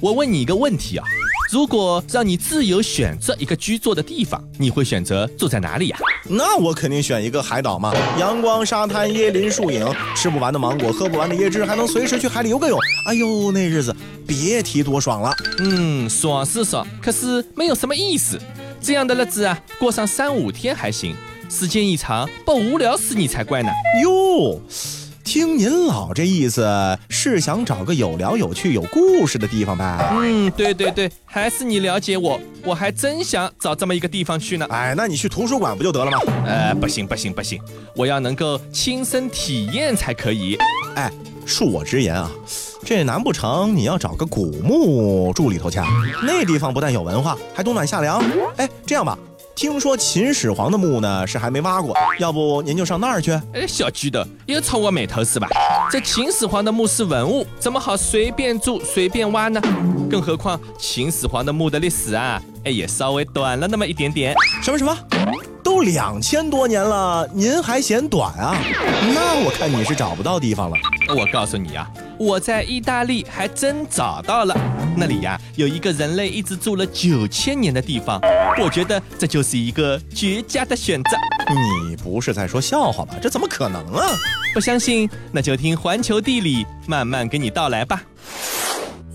我问你一个问题啊，如果让你自由选择一个居住的地方，你会选择住在哪里呀？那我肯定选一个海岛嘛，阳光、沙滩、椰林、树影，吃不完的芒果，喝不完的椰汁，还能随时去海里游个泳。哎呦，那日子别提多爽了。嗯，爽是爽，可是没有什么意思。这样的日子啊，过上三五天还行，时间一长，不无聊死你才怪呢。哟。听您老这意思，是想找个有聊有趣有故事的地方吧？嗯，对对对，还是你了解我，我还真想找这么一个地方去呢。哎，那你去图书馆不就得了吗？呃，不行不行不行，我要能够亲身体验才可以。哎，恕我直言啊，这难不成你要找个古墓住里头去？那地方不但有文化，还冬暖夏凉。哎，这样吧。听说秦始皇的墓呢是还没挖过，要不您就上那儿去？哎，小巨的又朝我眉头是吧？这秦始皇的墓是文物，怎么好随便住随便挖呢？更何况秦始皇的墓的历史啊，哎也稍微短了那么一点点。什么什么？都两千多年了，您还嫌短啊？那我看你是找不到地方了。我告诉你啊，我在意大利还真找到了，那里呀有一个人类一直住了九千年的地方，我觉得这就是一个绝佳的选择。你不是在说笑话吧？这怎么可能啊？不相信，那就听环球地理慢慢给你道来吧。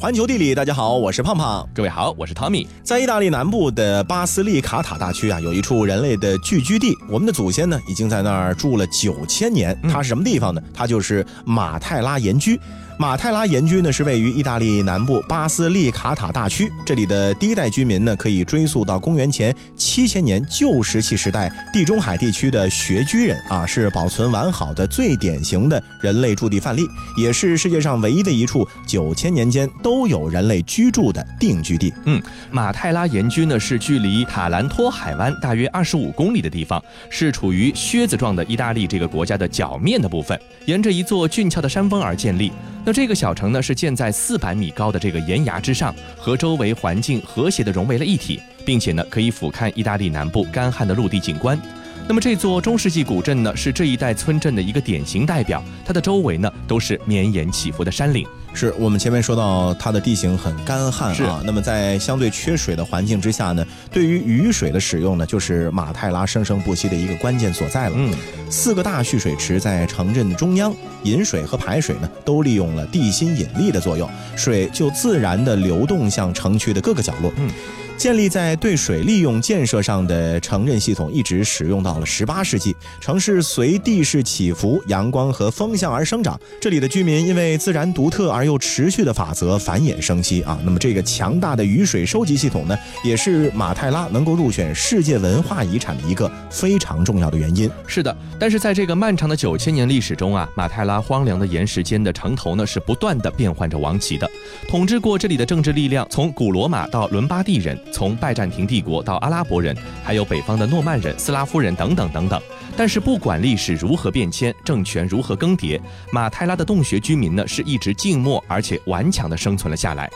环球地理，大家好，我是胖胖。各位好，我是汤米。在意大利南部的巴斯利卡塔大区啊，有一处人类的聚居地。我们的祖先呢，已经在那儿住了九千年。它是什么地方呢？它就是马泰拉岩居。马泰拉岩居呢，是位于意大利南部巴斯利卡塔大区。这里的第一代居民呢，可以追溯到公元前七千年旧石器时代地中海地区的穴居人啊，是保存完好的最典型的人类驻地范例，也是世界上唯一的一处九千年间都有人类居住的定居地。嗯，马泰拉岩居呢，是距离塔兰托海湾大约二十五公里的地方，是处于靴子状的意大利这个国家的脚面的部分，沿着一座俊俏的山峰而建立。那这个小城呢，是建在四百米高的这个岩崖之上，和周围环境和谐的融为了一体，并且呢，可以俯瞰意大利南部干旱的陆地景观。那么这座中世纪古镇呢，是这一带村镇的一个典型代表，它的周围呢都是绵延起伏的山岭。是我们前面说到它的地形很干旱啊，那么在相对缺水的环境之下呢，对于雨水的使用呢，就是马泰拉生生不息的一个关键所在了。嗯，四个大蓄水池在城镇的中央，饮水和排水呢都利用了地心引力的作用，水就自然的流动向城区的各个角落。嗯。建立在对水利用建设上的城镇系统一直使用到了十八世纪。城市随地势起伏、阳光和风向而生长。这里的居民因为自然独特而又持续的法则繁衍生息啊。那么这个强大的雨水收集系统呢，也是马泰拉能够入选世界文化遗产的一个非常重要的原因。是的，但是在这个漫长的九千年历史中啊，马泰拉荒凉的岩石间的城头呢，是不断的变换着王旗的。统治过这里的政治力量，从古罗马到伦巴第人。从拜占庭帝国到阿拉伯人，还有北方的诺曼人、斯拉夫人等等等等。但是不管历史如何变迁，政权如何更迭，马泰拉的洞穴居民呢是一直静默而且顽强地生存了下来。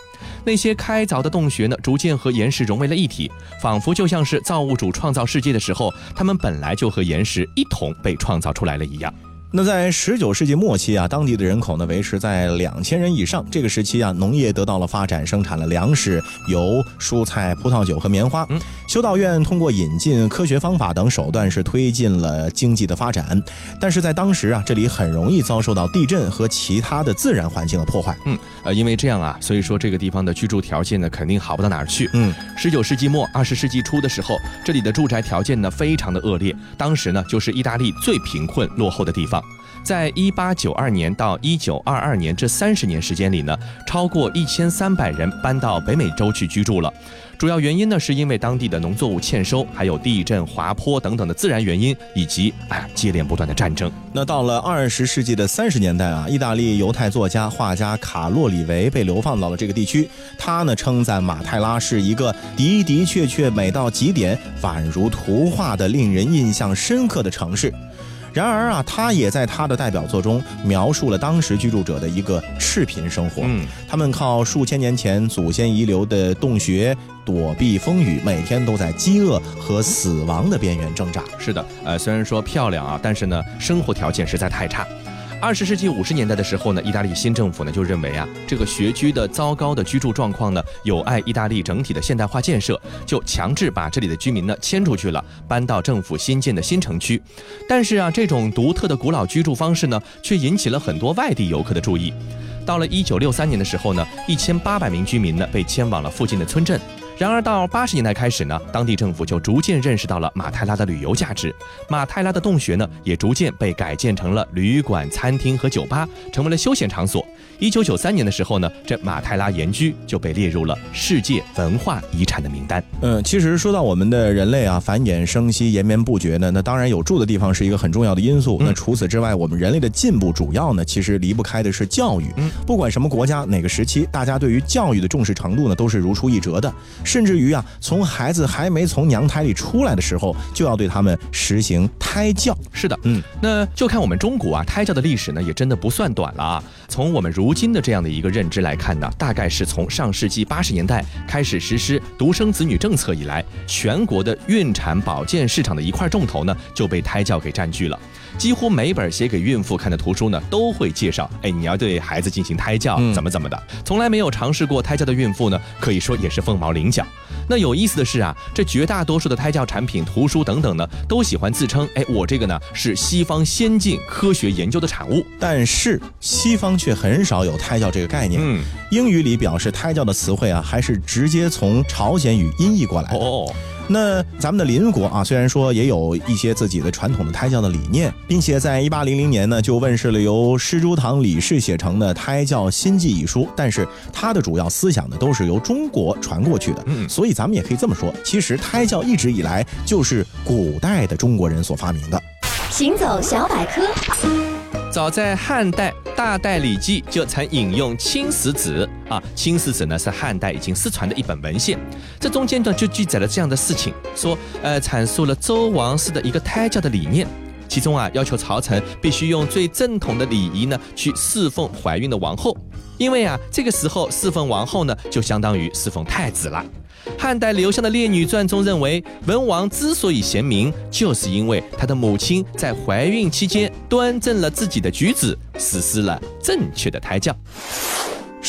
那些开凿的洞穴呢，逐渐和岩石融为了一体，仿佛就像是造物主创造世界的时候，他们本来就和岩石一同被创造出来了一样。那在十九世纪末期啊，当地的人口呢维持在两千人以上。这个时期啊，农业得到了发展，生产了粮食、油、蔬菜、葡萄酒和棉花。嗯，修道院通过引进科学方法等手段，是推进了经济的发展。但是在当时啊，这里很容易遭受到地震和其他的自然环境的破坏。嗯，呃，因为这样啊，所以说这个地方的居住条件呢，肯定好不到哪儿去。嗯，十九世纪末二十世纪初的时候，这里的住宅条件呢，非常的恶劣。当时呢，就是意大利最贫困落后的地方。在一八九二年到一九二二年这三十年时间里呢，超过一千三百人搬到北美洲去居住了。主要原因呢，是因为当地的农作物欠收，还有地震、滑坡等等的自然原因，以及哎接连不断的战争。那到了二十世纪的三十年代啊，意大利犹太作家、画家卡洛里维被流放到了这个地区。他呢称赞马泰拉是一个的的确确美到极点、宛如图画的、令人印象深刻的城市。然而啊，他也在他的代表作中描述了当时居住者的一个赤贫生活。嗯，他们靠数千年前祖先遗留的洞穴躲避风雨，每天都在饥饿和死亡的边缘挣扎。是的，呃，虽然说漂亮啊，但是呢，生活条件实在太差。二十世纪五十年代的时候呢，意大利新政府呢就认为啊，这个学居的糟糕的居住状况呢，有碍意大利整体的现代化建设，就强制把这里的居民呢迁出去了，搬到政府新建的新城区。但是啊，这种独特的古老居住方式呢，却引起了很多外地游客的注意。到了一九六三年的时候呢，一千八百名居民呢被迁往了附近的村镇。然而到八十年代开始呢，当地政府就逐渐认识到了马泰拉的旅游价值，马泰拉的洞穴呢也逐渐被改建成了旅馆、餐厅和酒吧，成为了休闲场所。一九九三年的时候呢，这马泰拉岩居就被列入了世界文化遗产的名单。嗯，其实说到我们的人类啊，繁衍生息、延绵不绝呢，那当然有住的地方是一个很重要的因素。那除此之外，我们人类的进步主要呢，其实离不开的是教育。嗯，不管什么国家、哪个时期，大家对于教育的重视程度呢，都是如出一辙的。甚至于啊，从孩子还没从娘胎里出来的时候，就要对他们实行胎教。是的，嗯，那就看我们中国啊，胎教的历史呢，也真的不算短了啊。从我们如今的这样的一个认知来看呢，大概是从上世纪八十年代开始实施独生子女政策以来，全国的孕产保健市场的一块重头呢，就被胎教给占据了。几乎每本写给孕妇看的图书呢，都会介绍，哎，你要对孩子进行胎教，怎么怎么的。从来没有尝试过胎教的孕妇呢，可以说也是凤毛麟角。那有意思的是啊，这绝大多数的胎教产品、图书等等呢，都喜欢自称，哎，我这个呢是西方先进科学研究的产物。但是西方却很少有胎教这个概念。嗯，英语里表示胎教的词汇啊，还是直接从朝鲜语音译过来的。哦。那咱们的邻国啊，虽然说也有一些自己的传统的胎教的理念，并且在一八零零年呢，就问世了由施朱堂李氏写成的《胎教新记》一书，但是它的主要思想呢，都是由中国传过去的。嗯，所以咱们也可以这么说，其实胎教一直以来就是古代的中国人所发明的。行走小百科。早在汉代《大代礼记》就曾引用《青史子》啊，《青史子》呢是汉代已经失传的一本文献，这中间呢就记载了这样的事情，说呃阐述了周王室的一个胎教的理念，其中啊要求朝臣必须用最正统的礼仪呢去侍奉怀孕的王后，因为啊这个时候侍奉王后呢就相当于侍奉太子了。汉代刘向的《列女传》中认为，文王之所以贤明，就是因为他的母亲在怀孕期间端正了自己的举止，实施了正确的胎教。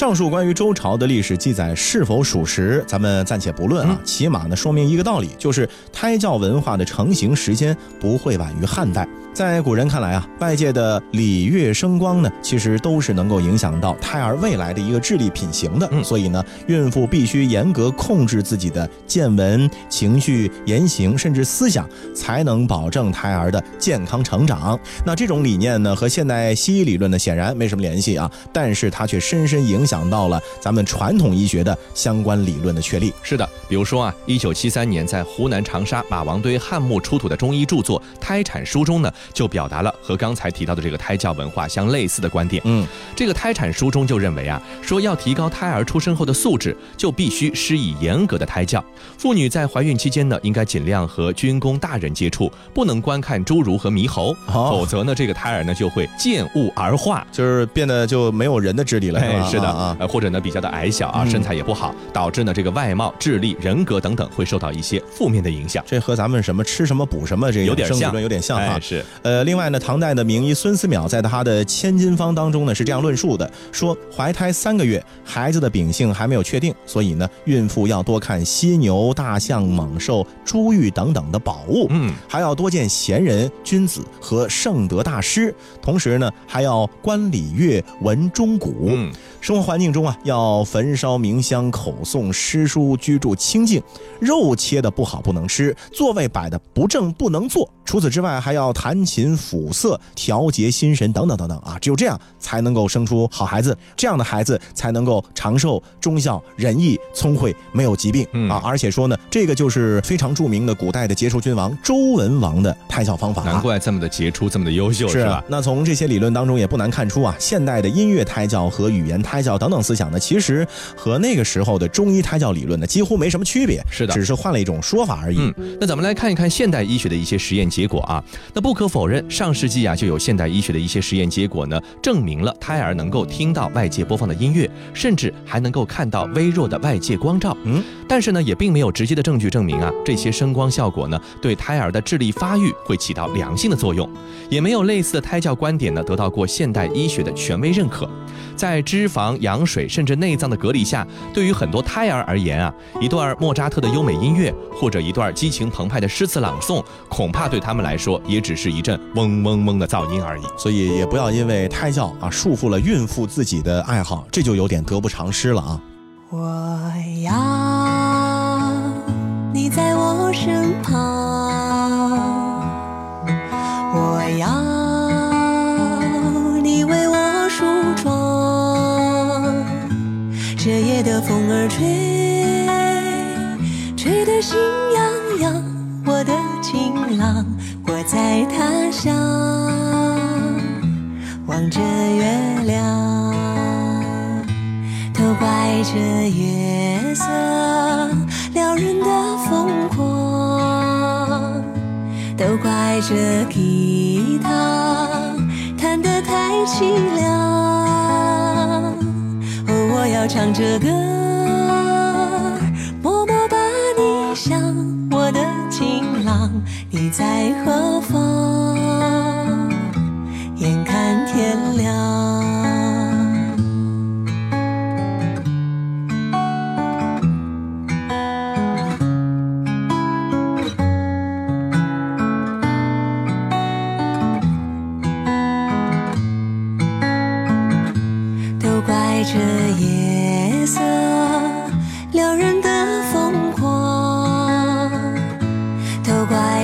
上述关于周朝的历史记载是否属实，咱们暂且不论啊，起码呢说明一个道理，就是胎教文化的成型时间不会晚于汉代。在古人看来啊，外界的礼乐声光呢，其实都是能够影响到胎儿未来的一个智力品行的。嗯，所以呢，孕妇必须严格控制自己的见闻、情绪、言行，甚至思想，才能保证胎儿的健康成长。那这种理念呢，和现代西医理论呢，显然没什么联系啊，但是它却深深影响到了咱们传统医学的相关理论的确立。是的，比如说啊，一九七三年在湖南长沙马王堆汉墓出土的中医著作《胎产书》中呢。就表达了和刚才提到的这个胎教文化相类似的观点。嗯，这个胎产书中就认为啊，说要提高胎儿出生后的素质，就必须施以严格的胎教。妇女在怀孕期间呢，应该尽量和军工大人接触，不能观看侏儒和猕猴，否则呢，这个胎儿呢就会见物而化，就是变得就没有人的智力了。哎是的啊，或者呢比较的矮小啊，身材也不好，导致呢这个外貌、智力、人格等等会受到一些负面的影响。这和咱们什么吃什么补什么这有点像，有点像哈。是。呃，另外呢，唐代的名医孙思邈在他的《千金方》当中呢是这样论述的：说怀胎三个月，孩子的秉性还没有确定，所以呢，孕妇要多看犀牛、大象、猛兽、珠玉等等的宝物，嗯，还要多见贤人、君子和圣德大师，同时呢，还要观礼乐、闻钟鼓。嗯，生活环境中啊，要焚烧冥香、口诵诗书，居住清静，肉切的不好不能吃，座位摆的不正不能坐。除此之外，还要弹琴抚色，调节心神等等等等啊！只有这样才能够生出好孩子，这样的孩子才能够长寿、忠孝、仁义、聪慧，没有疾病啊！而且说呢，这个就是非常著名的古代的杰出君王周文王的胎教方法。难怪这么的杰出，这么的优秀，是吧？那从这些理论当中也不难看出啊，现代的音乐胎教和语言胎教。等等思想呢，其实和那个时候的中医胎教理论呢几乎没什么区别，是的，只是换了一种说法而已。嗯，那咱们来看一看现代医学的一些实验结果啊。那不可否认，上世纪啊就有现代医学的一些实验结果呢，证明了胎儿能够听到外界播放的音乐，甚至还能够看到微弱的外界光照。嗯，但是呢，也并没有直接的证据证明啊这些声光效果呢对胎儿的智力发育会起到良性的作用，也没有类似的胎教观点呢得到过现代医学的权威认可。在脂肪、羊水甚至内脏的隔离下，对于很多胎儿而言啊，一段莫扎特的优美音乐或者一段激情澎湃的诗词朗诵，恐怕对他们来说也只是一阵嗡嗡嗡的噪音而已。所以也不要因为胎教啊束缚了孕妇自己的爱好，这就有点得不偿失了啊。我要你在我身旁，心痒痒。我的情郎，我在他乡，望着月亮，都怪这月色撩人的疯狂，都怪这吉他弹得太凄凉。哦，我要唱着歌，在何方？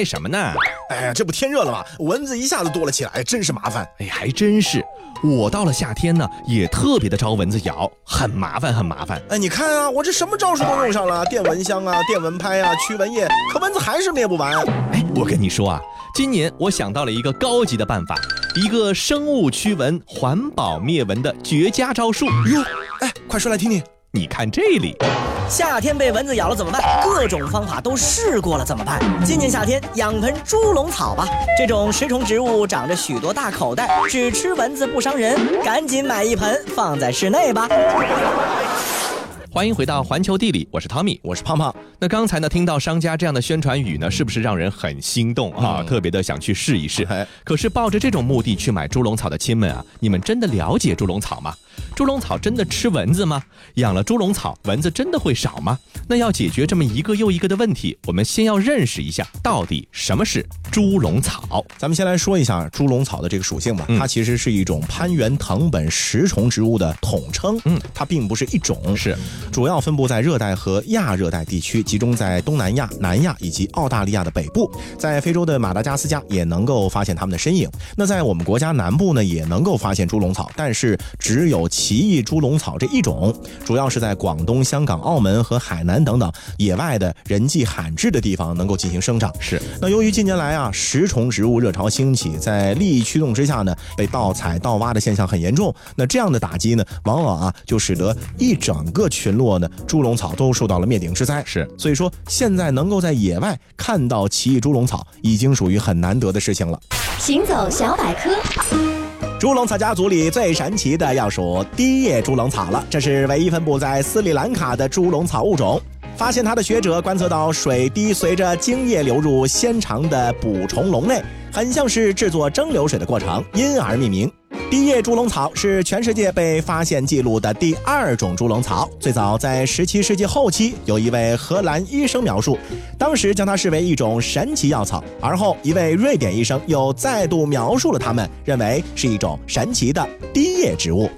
拍什么呢？哎呀，这不天热了吗？蚊子一下子多了起来，真是麻烦。哎，还真是。我到了夏天呢，也特别的招蚊子咬，很麻烦，很麻烦。哎，你看啊，我这什么招数都用上了，电蚊香啊，电蚊拍啊，驱蚊液，可蚊子还是灭不完。哎，我跟你说啊，今年我想到了一个高级的办法。一个生物驱蚊、环保灭蚊的绝佳招数哟！哎，快说来听听。你看这里，夏天被蚊子咬了怎么办？各种方法都试过了怎么办？今年夏天养盆猪笼草吧，这种食虫植物长着许多大口袋，只吃蚊子不伤人，赶紧买一盆放在室内吧。欢迎回到环球地理，我是汤米，我是胖胖。那刚才呢，听到商家这样的宣传语呢，是不是让人很心动啊？特别的想去试一试。可是抱着这种目的去买猪笼草的亲们啊，你们真的了解猪笼草吗？猪笼草真的吃蚊子吗？养了猪笼草，蚊子真的会少吗？那要解决这么一个又一个的问题，我们先要认识一下到底什么是猪笼草。咱们先来说一下猪笼草的这个属性吧。它其实是一种攀援藤本食虫植物的统称。嗯，它并不是一种。是。主要分布在热带和亚热带地区，集中在东南亚、南亚以及澳大利亚的北部，在非洲的马达加斯加也能够发现它们的身影。那在我们国家南部呢，也能够发现猪笼草，但是只有奇异猪笼草这一种，主要是在广东、香港、澳门和海南等等野外的人迹罕至的地方能够进行生长。是。那由于近年来啊，食虫植物热潮兴起，在利益驱动之下呢，被盗采盗挖的现象很严重。那这样的打击呢，往往啊，就使得一整个群落呢，猪笼草都受到了灭顶之灾。是，所以说现在能够在野外看到奇异猪笼草，已经属于很难得的事情了。行走小百科，猪笼草家族里最神奇的要数滴叶猪笼草了，这是唯一分布在斯里兰卡的猪笼草物种。发现它的学者观测到水滴随着茎液流入纤长的捕虫笼内，很像是制作蒸馏水的过程，因而命名。低叶猪笼草是全世界被发现记录的第二种猪笼草。最早在17世纪后期，有一位荷兰医生描述，当时将它视为一种神奇药草。而后一位瑞典医生又再度描述了它们，认为是一种神奇的低叶植物。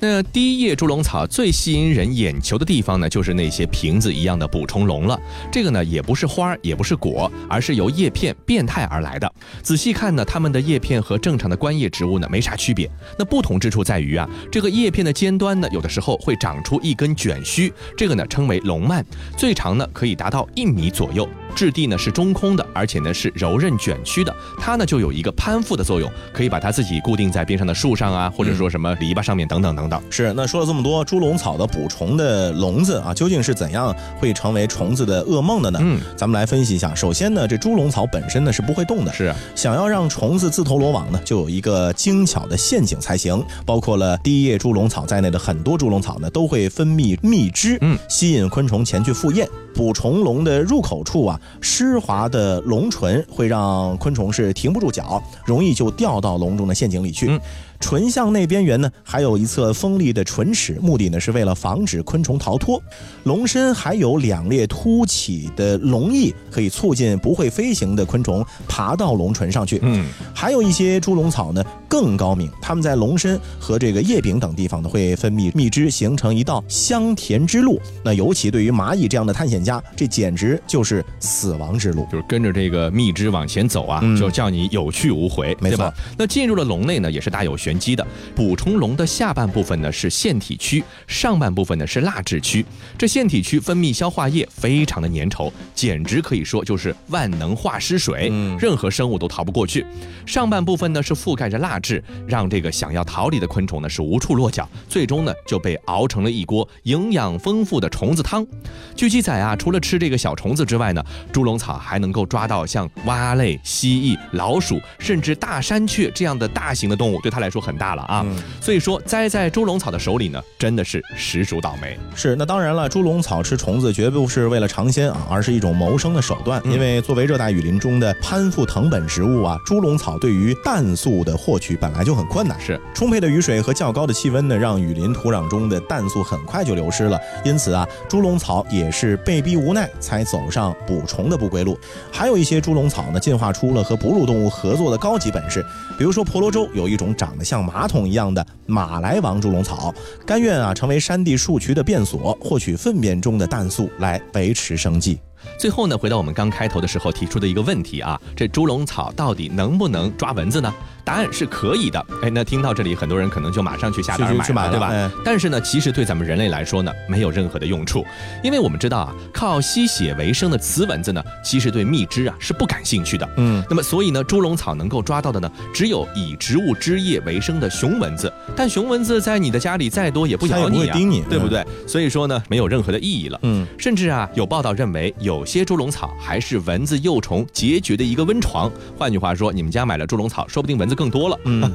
那第一叶猪笼草最吸引人眼球的地方呢，就是那些瓶子一样的捕虫笼了。这个呢，也不是花，也不是果，而是由叶片变态而来的。仔细看呢，它们的叶片和正常的观叶植物呢没啥区别。那不同之处在于啊，这个叶片的尖端呢，有的时候会长出一根卷须，这个呢称为笼蔓，最长呢可以达到一米左右。质地呢是中空的，而且呢是柔韧卷曲的，它呢就有一个攀附的作用，可以把它自己固定在边上的树上啊，或者说什么篱笆上面等等等等。是，那说了这么多，猪笼草的捕虫的笼子啊，究竟是怎样会成为虫子的噩梦的呢？嗯，咱们来分析一下。首先呢，这猪笼草本身呢是不会动的，是。想要让虫子自投罗网呢，就有一个精巧的陷阱才行。包括了第一叶猪笼草在内的很多猪笼草呢，都会分泌蜜汁，嗯，吸引昆虫前去赴宴。捕虫笼的入口处啊，湿滑的笼唇会让昆虫是停不住脚，容易就掉到笼中的陷阱里去。唇向内边缘呢，还有一侧锋利的唇齿，目的呢是为了防止昆虫逃脱。龙身还有两列凸起的龙翼，可以促进不会飞行的昆虫爬到龙唇上去。嗯，还有一些猪笼草呢更高明，它们在龙身和这个叶柄等地方呢会分泌蜜汁，形成一道香甜之路。那尤其对于蚂蚁这样的探险家，这简直就是死亡之路，就是跟着这个蜜汁往前走啊，就叫你有去无回，没错。那进入了笼内呢，也是大有玄机的。补充笼的下半部分呢是腺体区，上半部分呢是蜡质区。这腺体区分泌消化液，非常的粘稠，简直可以说就是万能化湿水，任何生物都逃不过去。上半部分呢是覆盖着蜡质，让这个想要逃离的昆虫呢是无处落脚，最终呢就被熬成了一锅营养丰富的虫子汤。据记载啊，除了吃这个小虫子之外呢，猪笼草还能够抓到像蛙类、蜥蜴、老鼠，甚至大山雀这样的大型的动物，对它来说很大了。啊，所以说栽在猪笼草的手里呢，真的是实属倒霉。是，那当然了，猪笼草吃虫子绝不是为了尝鲜啊，而是一种谋生的手段。因为作为热带雨林中的攀附藤本植物啊，猪笼草对于氮素的获取本来就很困难。是，充沛的雨水和较高的气温呢，让雨林土壤中的氮素很快就流失了。因此啊，猪笼草也是被逼无奈才走上捕虫的不归路。还有一些猪笼草呢，进化出了和哺乳动物合作的高级本事。比如说婆罗洲有一种长得像马。桶一样的马来王猪笼草，甘愿啊成为山地树渠的便所，获取粪便中的氮素来维持生计。最后呢，回到我们刚开头的时候提出的一个问题啊，这猪笼草到底能不能抓蚊子呢？答案是可以的，哎，那听到这里，很多人可能就马上去下单买了，对吧？但是呢，其实对咱们人类来说呢，没有任何的用处，因为我们知道啊，靠吸血为生的雌蚊子呢，其实对蜜汁啊是不感兴趣的。嗯，那么所以呢，猪笼草能够抓到的呢，只有以植物汁液为生的雄蚊子。但雄蚊子在你的家里再多也不咬你啊，对不对？所以说呢，没有任何的意义了。嗯，甚至啊，有报道认为，有些猪笼草还是蚊子幼虫结局的一个温床。换句话说，你们家买了猪笼草，说不定蚊子更多了。嗯。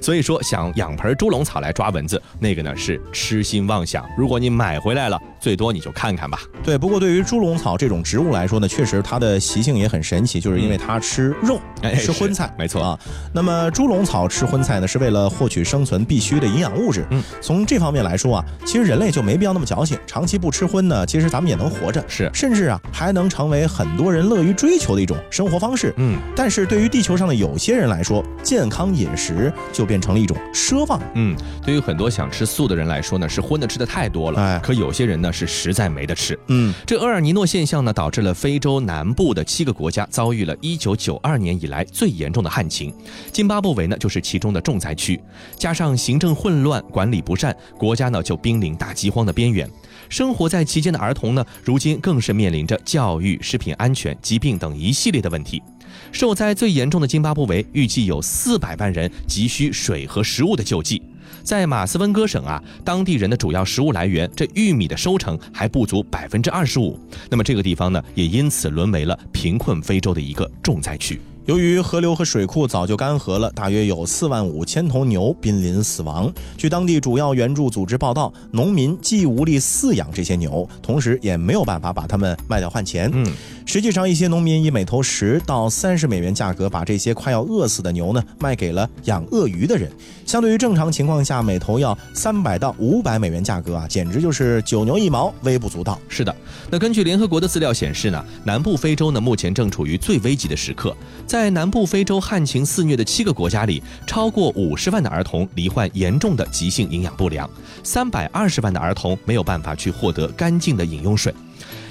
所以说，想养盆猪笼草来抓蚊子，那个呢是痴心妄想。如果你买回来了，最多你就看看吧。对，不过对于猪笼草这种植物来说呢，确实它的习性也很神奇，就是因为它吃肉，吃荤菜，没错啊。那么猪笼草吃荤菜呢，是为了获取生存必须的营养物质。嗯，从这方面来说啊，其实人类就没必要那么矫情，长期不吃荤呢，其实咱们也能活着，是，甚至啊还能成为很多人乐于追求的一种生活方式。嗯，但是对于地球上的有些人来说，健康饮食就变成了一种奢望。嗯，对于很多想吃素的人来说呢，是荤的吃的太多了。哎，可有些人呢是实在没得吃。嗯，这厄尔尼诺现象呢，导致了非洲南部的七个国家遭遇了1992年以来最严重的旱情，津巴布韦呢就是其中的重灾区。加上行政混乱、管理不善，国家呢就濒临大饥荒的边缘。生活在其间的儿童呢，如今更是面临着教育、食品安全、疾病等一系列的问题。受灾最严重的津巴布韦，预计有四百万人急需水和食物的救济。在马斯温哥省啊，当地人的主要食物来源，这玉米的收成还不足百分之二十五。那么这个地方呢，也因此沦为了贫困非洲的一个重灾区。由于河流和水库早就干涸了，大约有四万五千头牛濒临死亡。据当地主要援助组织报道，农民既无力饲养这些牛，同时也没有办法把它们卖掉换钱。嗯。实际上，一些农民以每头十到三十美元价格，把这些快要饿死的牛呢卖给了养鳄鱼的人。相对于正常情况下每头要三百到五百美元价格啊，简直就是九牛一毛，微不足道。是的，那根据联合国的资料显示呢，南部非洲呢目前正处于最危急的时刻。在南部非洲旱情肆虐的七个国家里，超过五十万的儿童罹患严重的急性营养不良，三百二十万的儿童没有办法去获得干净的饮用水。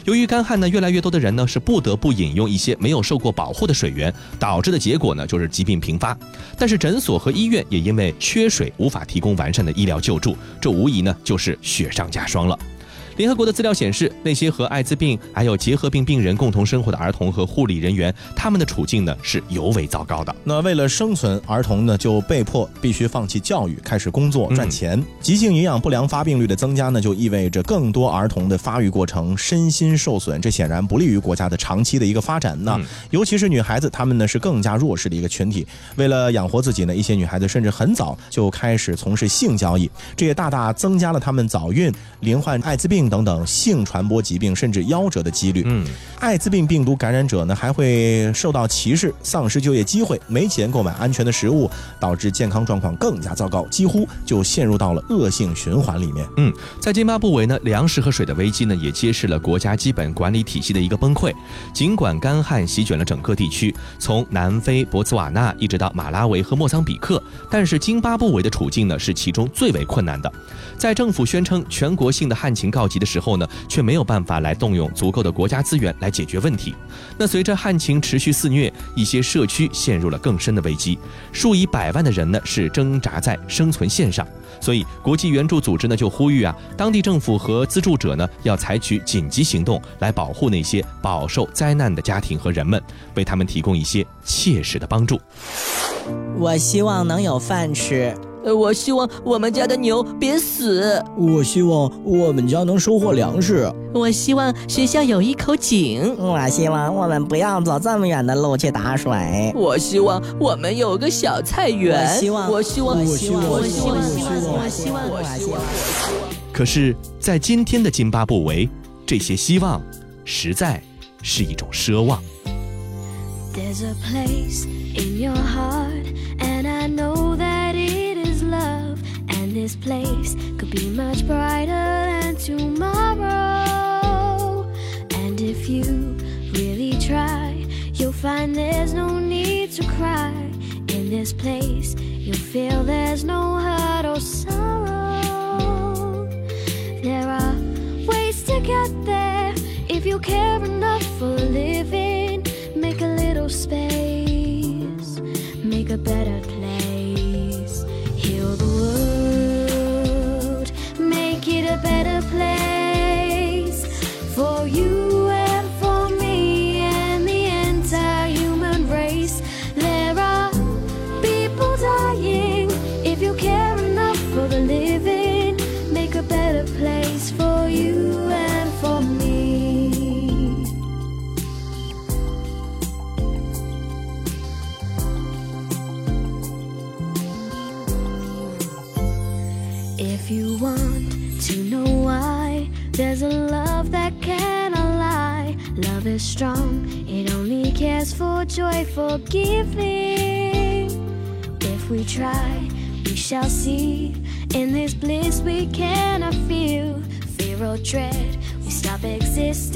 由于干旱呢，越来越多的人呢是不得不饮用一些没有受过保护的水源，导致的结果呢就是疾病频发。但是诊所和医院也因为缺水无法提供完善的医疗救助，这无疑呢就是雪上加霜了。联合国的资料显示，那些和艾滋病还有结核病病人共同生活的儿童和护理人员，他们的处境呢是尤为糟糕的。那为了生存，儿童呢就被迫必须放弃教育，开始工作赚钱。急性营养不良发病率的增加呢，就意味着更多儿童的发育过程身心受损，这显然不利于国家的长期的一个发展。那尤其是女孩子，她们呢是更加弱势的一个群体。为了养活自己呢，一些女孩子甚至很早就开始从事性交易，这也大大增加了她们早孕、罹患艾滋病。等等性传播疾病甚至夭折的几率。嗯，艾滋病病毒感染者呢还会受到歧视，丧失就业机会，没钱购买安全的食物，导致健康状况更加糟糕，几乎就陷入到了恶性循环里面。嗯，在津巴布韦呢，粮食和水的危机呢也揭示了国家基本管理体系的一个崩溃。尽管干旱席卷了整个地区，从南非、博茨瓦纳一直到马拉维和莫桑比克，但是津巴布韦的处境呢是其中最为困难的。在政府宣称全国性的旱情告急的时候呢，却没有办法来动用足够的国家资源来解决问题。那随着旱情持续肆虐，一些社区陷入了更深的危机，数以百万的人呢是挣扎在生存线上。所以，国际援助组织呢就呼吁啊，当地政府和资助者呢要采取紧急行动来保护那些饱受灾难的家庭和人们，为他们提供一些切实的帮助。我希望能有饭吃。呃，我希望我们家的牛别死。我希望我们家能收获粮食。我希望学校有一口井。我希望我们不要走这么远的路去打水。我希望我们有个小菜园。我希望，我希望，我希望，我希望，我希望，我希望，我希望。可是，在今天的津巴布韦，这些希望实在是一种奢望。There's a place in your heart, this place could be much brighter than tomorrow. And if you really try, you'll find there's no need to cry. In this place, you'll feel there's no hurt or sorrow. There are ways to get there if you care enough for living shall see. In this bliss we cannot feel. Fear or dread, we stop existing